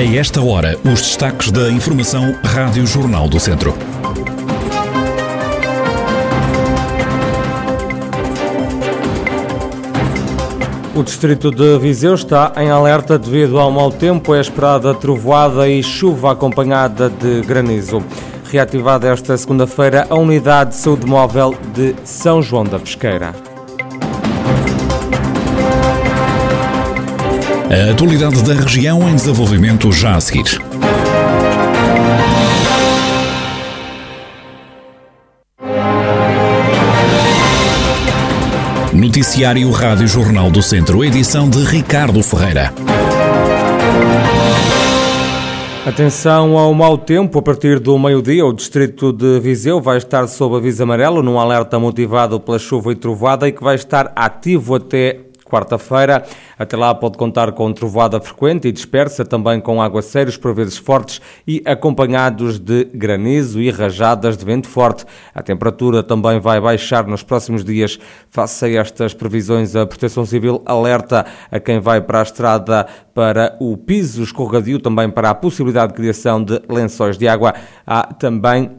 A esta hora, os destaques da Informação Rádio Jornal do Centro. O distrito de Viseu está em alerta devido ao mau tempo, é esperada trovoada e chuva acompanhada de granizo. Reativada esta segunda-feira a unidade de saúde móvel de São João da Pesqueira. A atualidade da região em desenvolvimento já a seguir. Noticiário Rádio Jornal do Centro, edição de Ricardo Ferreira. Atenção ao mau tempo. A partir do meio-dia, o distrito de Viseu vai estar sob aviso amarelo, num alerta motivado pela chuva e trovada e que vai estar ativo até quarta-feira. Até lá pode contar com trovoada frequente e dispersa, também com aguaceiros por vezes fortes e acompanhados de granizo e rajadas de vento forte. A temperatura também vai baixar nos próximos dias. Face a estas previsões, a Proteção Civil alerta a quem vai para a estrada para o piso escorregadio, também para a possibilidade de criação de lençóis de água. Há também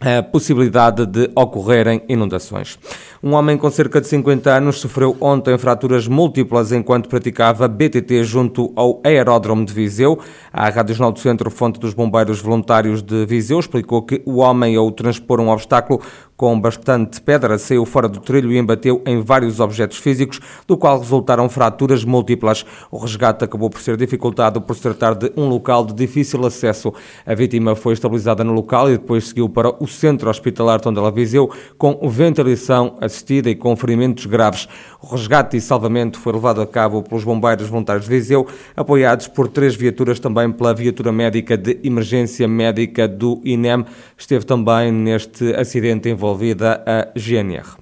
a possibilidade de ocorrerem inundações. Um homem com cerca de 50 anos sofreu ontem fraturas múltiplas enquanto praticava BTT junto ao aeródromo de Viseu. A Rádio Jornal do Centro, fonte dos bombeiros voluntários de Viseu, explicou que o homem, ao transpor um obstáculo com bastante pedra, saiu fora do trilho e embateu em vários objetos físicos, do qual resultaram fraturas múltiplas. O resgate acabou por ser dificultado por se tratar de um local de difícil acesso. A vítima foi estabilizada no local e depois seguiu para o centro hospitalar Tondela Viseu com ventilação assistida e com ferimentos graves. O resgate e salvamento foi levado a cabo pelos bombeiros voluntários de Viseu, apoiados por três viaturas, também pela viatura médica de emergência médica do INEM. Esteve também neste acidente envolvida a GNR.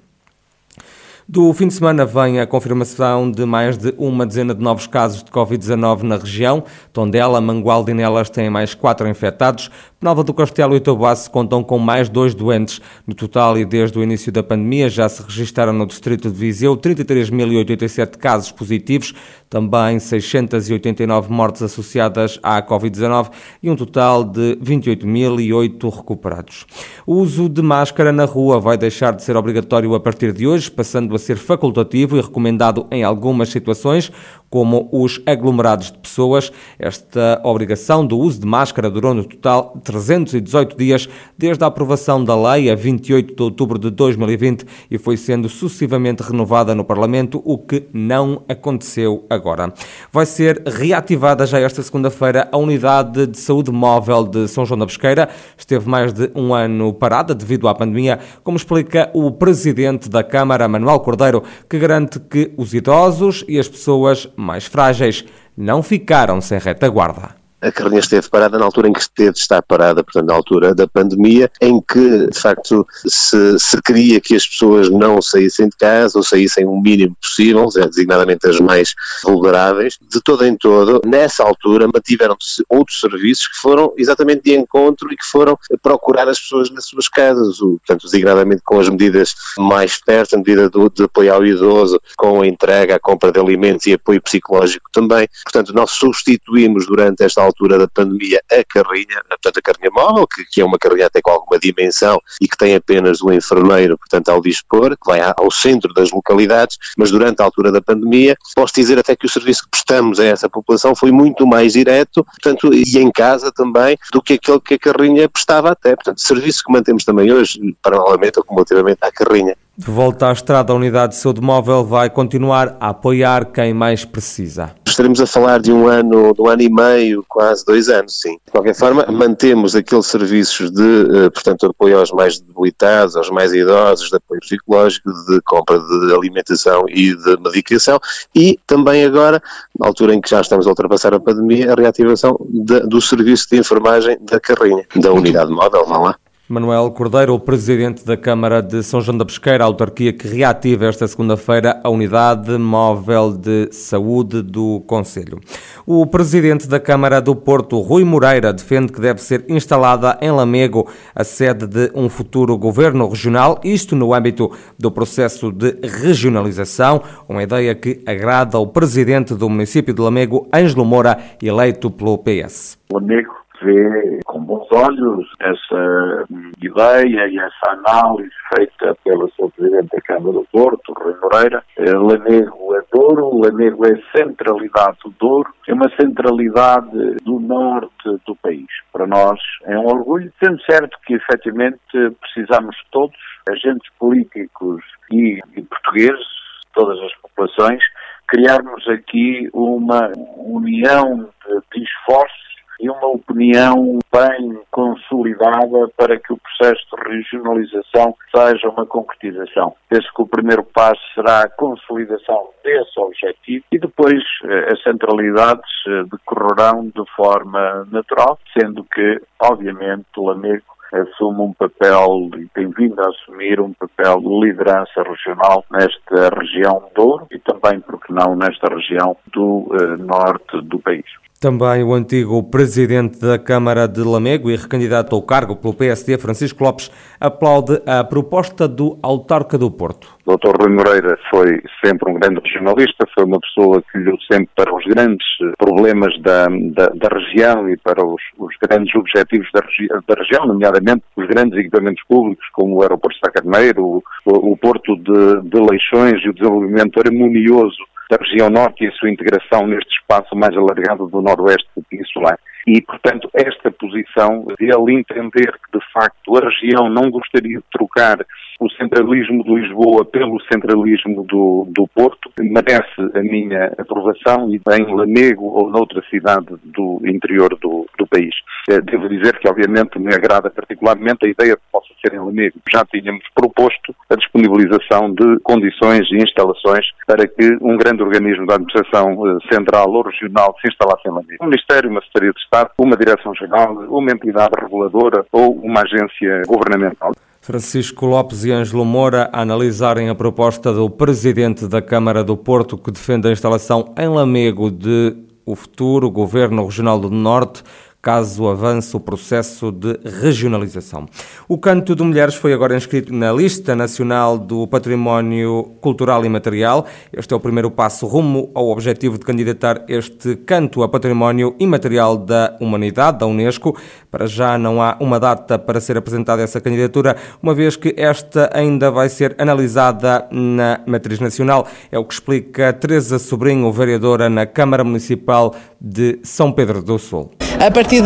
Do fim de semana vem a confirmação de mais de uma dezena de novos casos de Covid-19 na região. Tondela, Mangualde e Nelas têm mais quatro infectados. Nova do Castelo e Tabuaço contam com mais dois doentes. No total, e desde o início da pandemia, já se registaram no distrito de Viseu 33.087 casos positivos, também 689 mortes associadas à Covid-19 e um total de 28.008 recuperados. O uso de máscara na rua vai deixar de ser obrigatório a partir de hoje, passando a ser facultativo e recomendado em algumas situações, como os aglomerados de pessoas. Esta obrigação do uso de máscara durou no total 318 dias desde a aprovação da lei a 28 de outubro de 2020 e foi sendo sucessivamente renovada no Parlamento, o que não aconteceu agora. Vai ser reativada já esta segunda-feira a unidade de saúde móvel de São João da Pesqueira. Esteve mais de um ano parada devido à pandemia, como explica o presidente da Câmara, Manuel Cordeiro, que garante que os idosos e as pessoas mais frágeis não ficaram sem retaguarda a carrinha esteve parada na altura em que esteve estar parada, portanto, na altura da pandemia, em que, de facto, se, se queria que as pessoas não saíssem de casa ou saíssem o mínimo possível, designadamente as mais vulneráveis, de todo em todo, nessa altura mantiveram-se outros serviços que foram exatamente de encontro e que foram procurar as pessoas nas suas casas, portanto, designadamente com as medidas mais perto, a medida do, de apoio ao idoso, com a entrega, a compra de alimentos e apoio psicológico também. Portanto, nós substituímos durante esta altura altura da pandemia a carrinha, portanto a carrinha móvel, que, que é uma carrinha até com alguma dimensão e que tem apenas o enfermeiro, portanto ao dispor, que vai ao centro das localidades, mas durante a altura da pandemia, posso dizer até que o serviço que prestamos a essa população foi muito mais direto, portanto, e em casa também, do que aquele que a carrinha prestava até. Portanto, serviço que mantemos também hoje, paralelamente ou cumulativamente à carrinha. De volta à estrada, a unidade de saúde móvel vai continuar a apoiar quem mais precisa. Estaremos a falar de um ano, de um ano e meio, quase dois anos, sim. De qualquer forma, mantemos aqueles serviços de, eh, portanto, apoio aos mais debilitados, aos mais idosos, de apoio psicológico, de compra de alimentação e de medicação e também agora, na altura em que já estamos a ultrapassar a pandemia, a reativação de, do serviço de enfermagem da carrinha, da unidade móvel, vão lá. Manuel Cordeiro, o presidente da Câmara de São João da Pesqueira, a autarquia que reativa esta segunda-feira a unidade móvel de saúde do Conselho. O presidente da Câmara do Porto, Rui Moreira, defende que deve ser instalada em Lamego a sede de um futuro governo regional, isto no âmbito do processo de regionalização, uma ideia que agrada ao presidente do município de Lamego, Ângelo Moura, eleito pelo PS. Lamego vê com bons olhos essa ideia e essa análise feita pelo seu Presidente da Câmara do Porto, Rui Moreira. Lamego é Douro, Lamego é centralidade do Douro, é uma centralidade do norte do país. Para nós é um orgulho, sendo certo que efetivamente precisamos todos, agentes políticos e, e portugueses, todas as populações, criarmos aqui uma união de, de esforços e uma opinião bem consolidada para que o processo de regionalização seja uma concretização. Penso que o primeiro passo será a consolidação desse objetivo e depois eh, as centralidades eh, decorrerão de forma natural, sendo que, obviamente, o Lamego assume um papel e tem vindo a assumir um papel de liderança regional nesta região do Douro e também, porque não, nesta região do uh, norte do país. Também o antigo presidente da Câmara de Lamego e recandidato ao cargo pelo PSD, Francisco Lopes, aplaude a proposta do autarca do Porto. O Dr. Rui Moreira foi sempre um grande regionalista, foi uma pessoa que olhou sempre para os grandes problemas da, da, da região e para os, os grandes objetivos da, regi da, região, nomeadamente os grandes equipamentos públicos, como o aeroporto de Sacarneiro, o, o, Porto de, de Leixões e o desenvolvimento harmonioso da região norte e a sua integração neste espaço mais alargado do noroeste peninsular. E, portanto, esta posição de ele entender que, de facto, a região não gostaria de trocar o centralismo de Lisboa pelo centralismo do, do Porto, merece a minha aprovação e em Lamego ou noutra cidade do interior do, do país. Eh, devo dizer que, obviamente, me agrada particularmente a ideia de que possa ser em Lamego. Já tínhamos proposto a disponibilização de condições e instalações para que um grande organismo da administração eh, central ou regional se instalasse em Lamego. Um Ministério, uma Secretaria de Estado, uma Direção-Geral, uma entidade reguladora ou uma agência governamental. Francisco Lopes e Ângelo Moura analisarem a proposta do presidente da Câmara do Porto que defende a instalação em Lamego de o futuro Governo Regional do Norte caso avance o processo de regionalização. O Canto de Mulheres foi agora inscrito na Lista Nacional do Património Cultural e Material. Este é o primeiro passo rumo ao objetivo de candidatar este canto a Património Imaterial da Humanidade, da Unesco. Para já não há uma data para ser apresentada essa candidatura, uma vez que esta ainda vai ser analisada na Matriz Nacional. É o que explica Teresa Sobrinho, vereadora na Câmara Municipal de São Pedro do Sul. A partir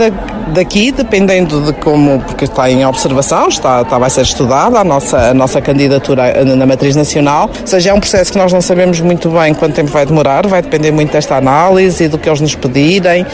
daqui, dependendo de como, porque está em observação, está, está vai ser estudada a nossa, a nossa candidatura na matriz nacional, ou seja, é um processo que nós não sabemos muito bem quanto tempo vai demorar, vai depender muito desta análise e do que eles nos pedirem.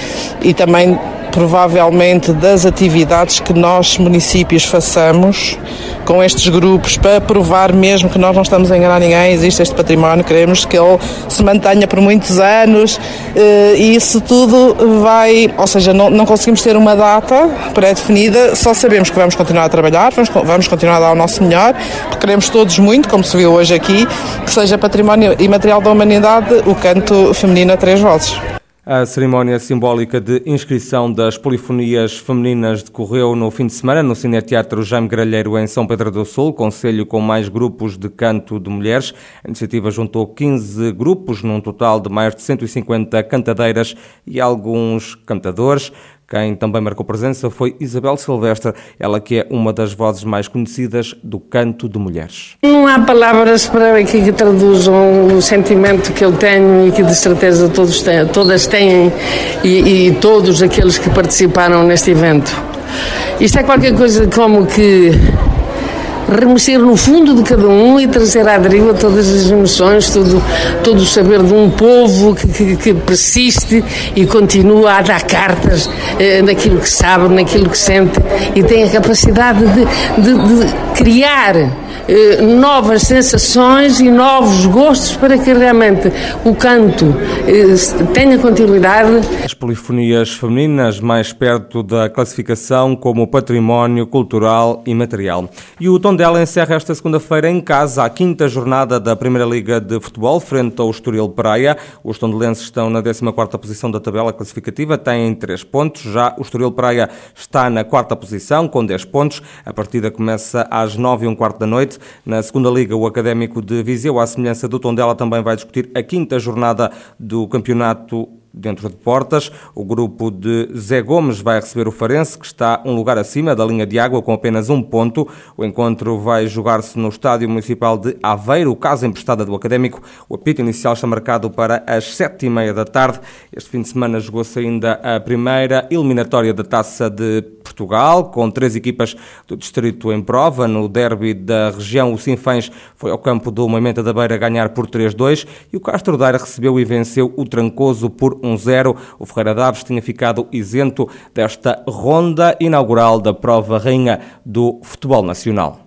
E também provavelmente das atividades que nós, municípios, façamos com estes grupos para provar mesmo que nós não estamos a enganar ninguém, existe este património, queremos que ele se mantenha por muitos anos eh, e isso tudo vai, ou seja, não, não conseguimos ter uma data pré-definida, só sabemos que vamos continuar a trabalhar, vamos, vamos continuar a dar o nosso melhor, porque queremos todos muito, como se viu hoje aqui, que seja património imaterial da humanidade o canto feminino a três vozes. A cerimónia simbólica de inscrição das polifonias femininas decorreu no fim de semana no Cineteatro Jaime Gralheiro em São Pedro do Sul, conselho com mais grupos de canto de mulheres. A iniciativa juntou 15 grupos, num total de mais de 150 cantadeiras e alguns cantadores. Quem também marcou presença foi Isabel Silvestre, ela que é uma das vozes mais conhecidas do canto de mulheres. Não há palavras para que, que traduzam o sentimento que eu tenho e que de certeza todos têm, todas têm e, e todos aqueles que participaram neste evento. Isto é qualquer coisa como que remexer no fundo de cada um e trazer à deriva todas as emoções, todo, todo o saber de um povo que, que, que persiste e continua a dar cartas eh, naquilo que sabe, naquilo que sente e tem a capacidade de, de, de criar eh, novas sensações e novos gostos para que realmente o canto eh, tenha continuidade. As polifonias femininas mais perto da classificação como património cultural e material. E o Tondela encerra esta segunda-feira em casa a quinta jornada da Primeira Liga de Futebol frente ao Estoril Praia. Os tondelenses estão na 14ª posição da tabela classificativa, têm 3 pontos. Já o Estoril Praia está na quarta posição com 10 pontos. A partida começa às 9 e um quarto da noite. Na segunda liga, o Académico de Viseu, à semelhança do Tondela, também vai discutir a quinta jornada do campeonato dentro de portas. O grupo de Zé Gomes vai receber o Farense, que está um lugar acima da linha de água, com apenas um ponto. O encontro vai jogar-se no Estádio Municipal de Aveiro, caso emprestada do Académico. O apito inicial está marcado para as sete e meia da tarde. Este fim de semana jogou-se ainda a primeira eliminatória da Taça de Portugal, com três equipas do distrito em prova. No derby da região, o Sinfãs foi ao campo do Moimenta da Beira ganhar por 3-2 e o Castro Daire recebeu e venceu o Trancoso por 1-0. O Ferreira Daves tinha ficado isento desta ronda inaugural da prova rainha do futebol nacional.